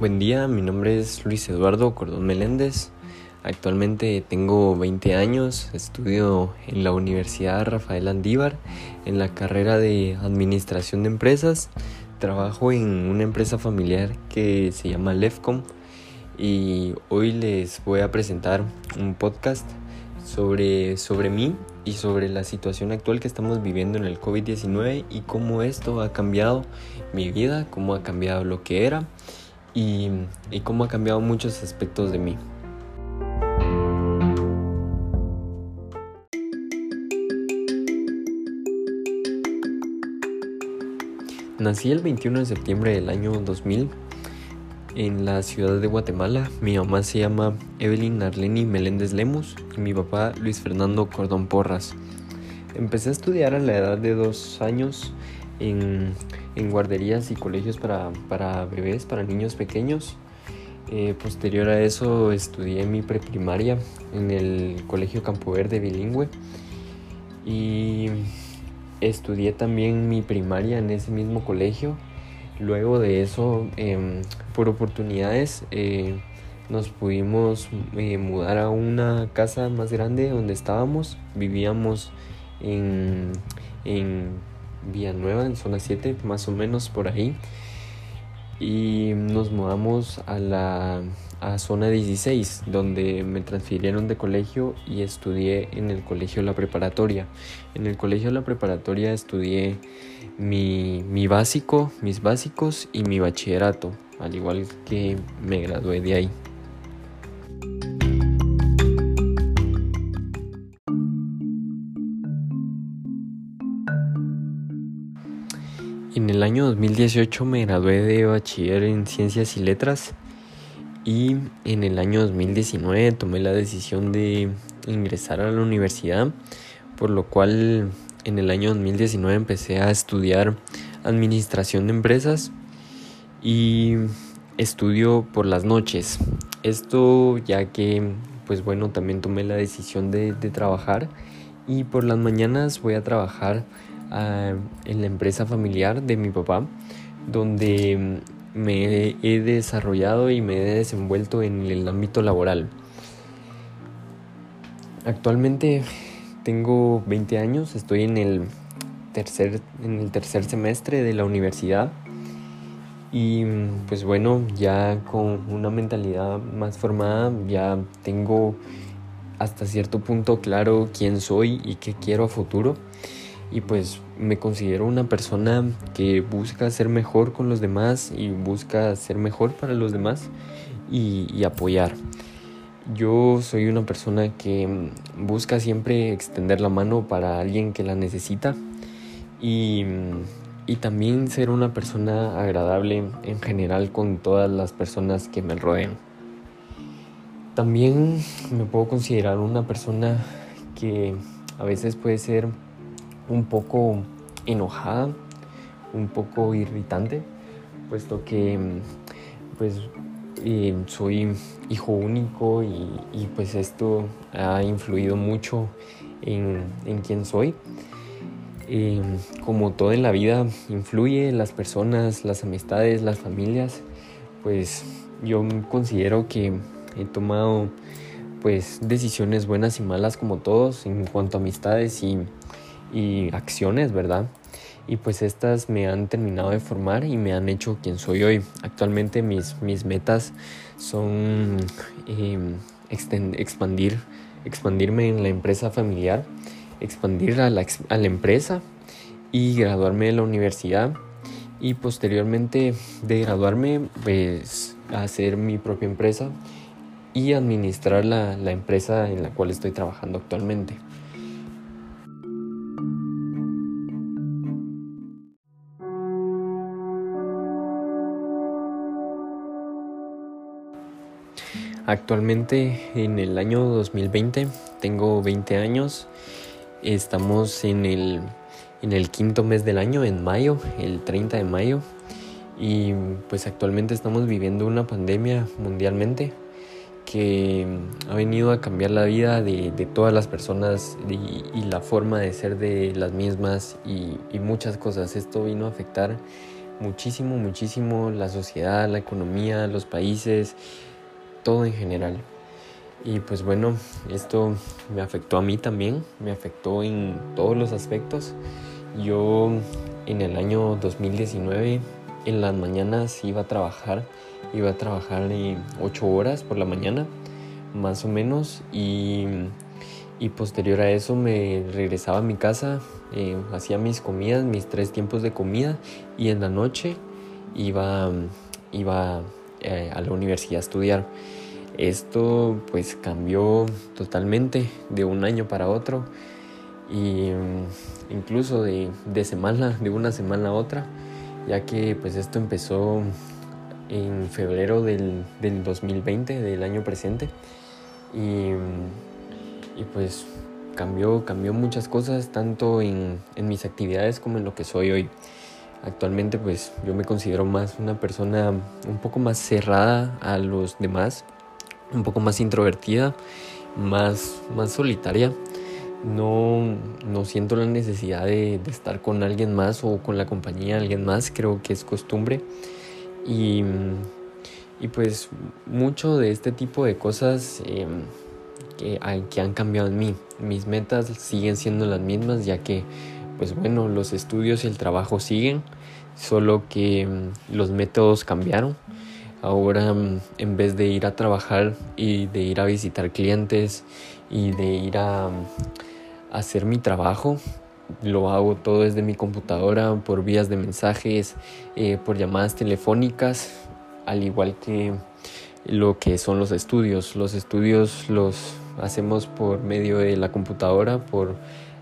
Buen día, mi nombre es Luis Eduardo Cordón Meléndez. Actualmente tengo 20 años, estudio en la Universidad Rafael Andívar en la carrera de Administración de Empresas. Trabajo en una empresa familiar que se llama Lefcom y hoy les voy a presentar un podcast sobre, sobre mí y sobre la situación actual que estamos viviendo en el COVID-19 y cómo esto ha cambiado mi vida, cómo ha cambiado lo que era y, cómo ha cambiado muchos aspectos de mí. Nací el 21 de septiembre del año 2000 en la ciudad de Guatemala. Mi mamá se llama Evelyn Arleni Meléndez Lemus y mi papá Luis Fernando Cordón Porras. Empecé a estudiar a la edad de dos años en, guarderías y colegios para, bebés, para niños pequeños. Eh, posterior a eso estudié mi preprimaria en el Colegio Campo Verde bilingüe y estudié también mi primaria en ese mismo colegio. Luego de eso, em, por oportunidades, eh, nos pudimos eh, mudar a una casa más grande donde estábamos. Vivíamos en Villanueva, en zona 7, más o menos por ahí. Y nos mudamos a la a zona 16, donde me transfirieron de colegio y estudié en el colegio La Preparatoria. En el colegio La Preparatoria estudié mi, mi básico, mis básicos y mi bachillerato, al igual que me gradué de ahí. El año 2018 me gradué de bachiller en ciencias y letras y en el año 2019 tomé la decisión de ingresar a la universidad, por lo cual en el año 2019 empecé a estudiar administración de empresas y estudio por las noches. Esto ya que pues bueno también tomé la decisión de, de trabajar y por las mañanas voy a trabajar en la empresa familiar de mi papá, donde me he desarrollado y me he desenvuelto en el ámbito laboral. Actualmente tengo 20 años, estoy en el tercer, en el tercer semestre de la universidad y pues bueno, ya con una mentalidad más formada, ya tengo hasta cierto punto claro quién soy y qué quiero a futuro y pues me considero una persona que busca ser mejor con los demás y busca ser mejor para los demás y, apoyar. Yo soy una persona que busca siempre extender la mano para alguien que la necesita y, y también ser una persona agradable en general con todas las personas que me rodean. También me puedo considerar una persona que a veces puede ser un poco enojada, un poco irritante, puesto que pues eh, soy hijo único y, pues esto ha influido mucho en, en quién soy. Eh, como todo en la vida influye las personas, las amistades, las familias, pues yo considero que he tomado pues decisiones buenas y malas como todos en cuanto a amistades y y acciones, ¿verdad? Y pues estas me han terminado de formar y me han hecho quien soy hoy. Actualmente mis, mis metas son em, expandir, expandirme en la empresa familiar, expandir a la, a la empresa y graduarme de la universidad y posteriormente de graduarme pues hacer mi propia empresa y administrar la, la empresa en la cual estoy trabajando actualmente. Actualmente en el año 2020 tengo 20 años. Estamos en el, en el quinto mes del año, en mayo, el 30 de mayo. Y pues actualmente estamos viviendo una pandemia mundialmente que ha venido a cambiar la vida de, todas las personas y, la forma de ser de las mismas y, y muchas cosas. Esto vino a afectar muchísimo, muchísimo la sociedad, la economía, los países, todo en general. Y pues bueno, esto me afectó a mí también, me afectó en todos los aspectos. Yo en el año 2019 en las mañanas iba a trabajar, iba a trabajar 8 horas por la mañana, más o menos, y, y posterior a eso me regresaba a mi casa, eh, hacía mis comidas, mis tres tiempos de comida, y en la noche iba, iba eh, a la universidad a estudiar. Esto pues cambió totalmente de un año para otro y mm, incluso de, de semana, de una semana a otra ya que pues esto empezó en febrero del, 2020, del año presente, y, pues cambió, cambió muchas cosas, tanto en, mis actividades como en lo que soy hoy. Actualmente pues yo me considero más una persona un poco más cerrada a los demás, un poco más introvertida, más, más solitaria no, no siento la necesidad de, estar con alguien más o con la compañía de alguien más, creo que es costumbre. Y, y pues mucho de este tipo de cosas em, que, que, han cambiado en mí. Mis metas siguen siendo las mismas ya que pues bueno, los estudios y el trabajo siguen, solo que em, los métodos cambiaron. Ahora em, en vez de ir a trabajar y de ir a visitar clientes y de ir a hacer mi trabajo. Lo hago todo desde mi computadora, por vías de mensajes, eh, por llamadas telefónicas, al igual que lo que son los estudios. Los estudios los hacemos por medio de la computadora, por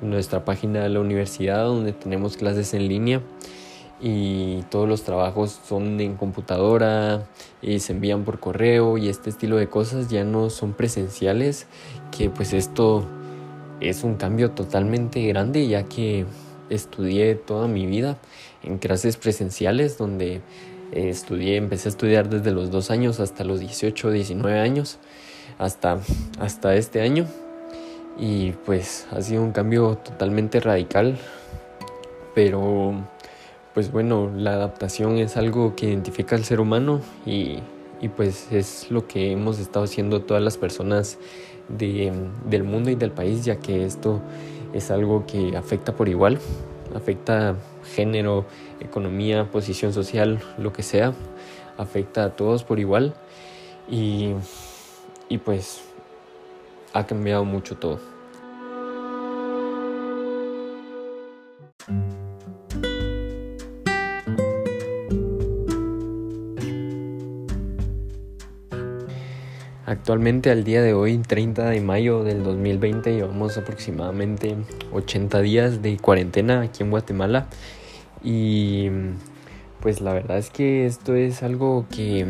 nuestra página de la universidad donde tenemos clases en línea y todos los trabajos son en computadora y se envían por correo y este estilo de cosas ya no son presenciales que pues esto es un cambio totalmente grande ya que estudié toda mi vida en clases presenciales donde eh, estudié, empecé a estudiar desde los dos años hasta los 18, 19 años, hasta, hasta este año. Y pues ha sido un cambio totalmente radical, pero pues bueno, la adaptación es algo que identifica al ser humano y, y pues es lo que hemos estado haciendo todas las personas del mundo y del país, ya que esto es algo que afecta por igual, afecta género, economía, posición social, lo que sea, afecta a todos por igual y, y pues ha cambiado mucho todo. Actualmente al día de hoy, 30 de mayo del 2020, llevamos aproximadamente 80 días de cuarentena aquí en Guatemala y pues la verdad es que esto es algo que,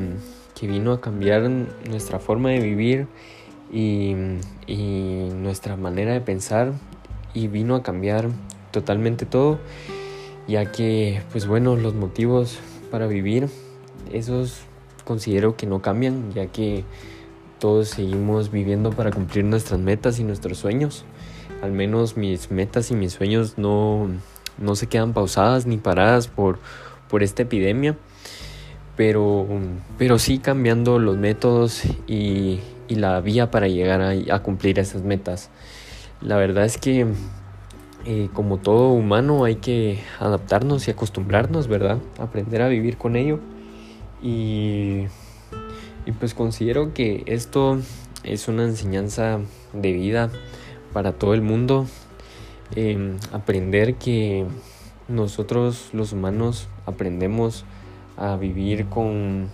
vino a cambiar nuestra forma de vivir y, y nuestra manera de pensar y vino a cambiar totalmente todo ya que pues bueno los motivos para vivir esos considero que no cambian ya que todos seguimos viviendo para cumplir nuestras metas y nuestros sueños. Al menos mis metas y mis sueños no, no se quedan pausadas ni paradas por, por esta epidemia. Pero, pero sí cambiando los métodos y, y la vía para llegar a, cumplir esas metas. La verdad es que eh, como todo humano hay que adaptarnos y acostumbrarnos, ¿verdad? Aprender a vivir con ello. Y y pues considero que esto es una enseñanza de vida para todo el mundo. Em, aprender que nosotros los humanos aprendemos a vivir con,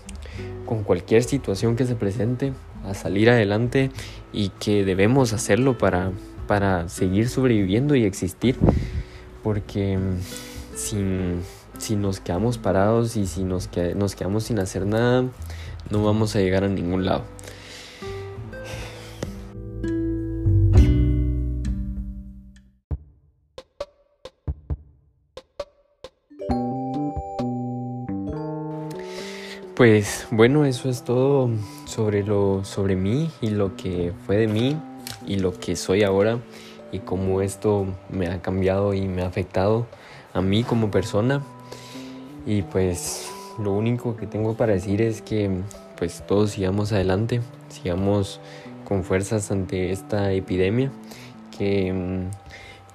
con cualquier situación que se presente, a salir adelante y que debemos hacerlo para, para seguir sobreviviendo y existir. Porque sin, si nos quedamos parados y si nos, nos quedamos sin hacer nada, no vamos a llegar a ningún lado. Pues bueno, eso es todo sobre lo sobre mí y lo que fue de mí y lo que soy ahora y cómo esto me ha cambiado y me ha afectado a mí como persona. Y pues lo único que tengo para decir es que pues todos sigamos adelante, sigamos con fuerzas ante esta epidemia, que mm,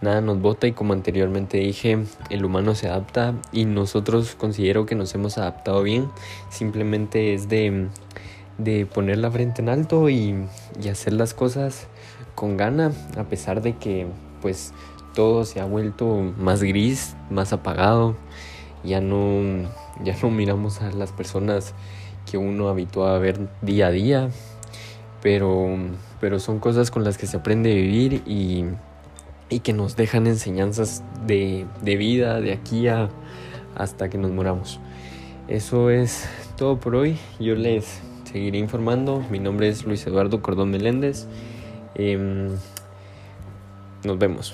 nada nos bota y como anteriormente dije, el humano se adapta y nosotros considero que nos hemos adaptado bien, simplemente es de, de poner la frente en alto y, y hacer las cosas con gana, a pesar de que pues todo se ha vuelto más gris, más apagado, ya no, ya no miramos a las personas que uno habitúa a ver día a día, pero, pero son cosas con las que se aprende a vivir y, y que nos dejan enseñanzas de, de vida de aquí a, hasta que nos moramos. Eso es todo por hoy. Yo les seguiré informando. Mi nombre es Luis Eduardo Cordón Meléndez. Eh, nos vemos.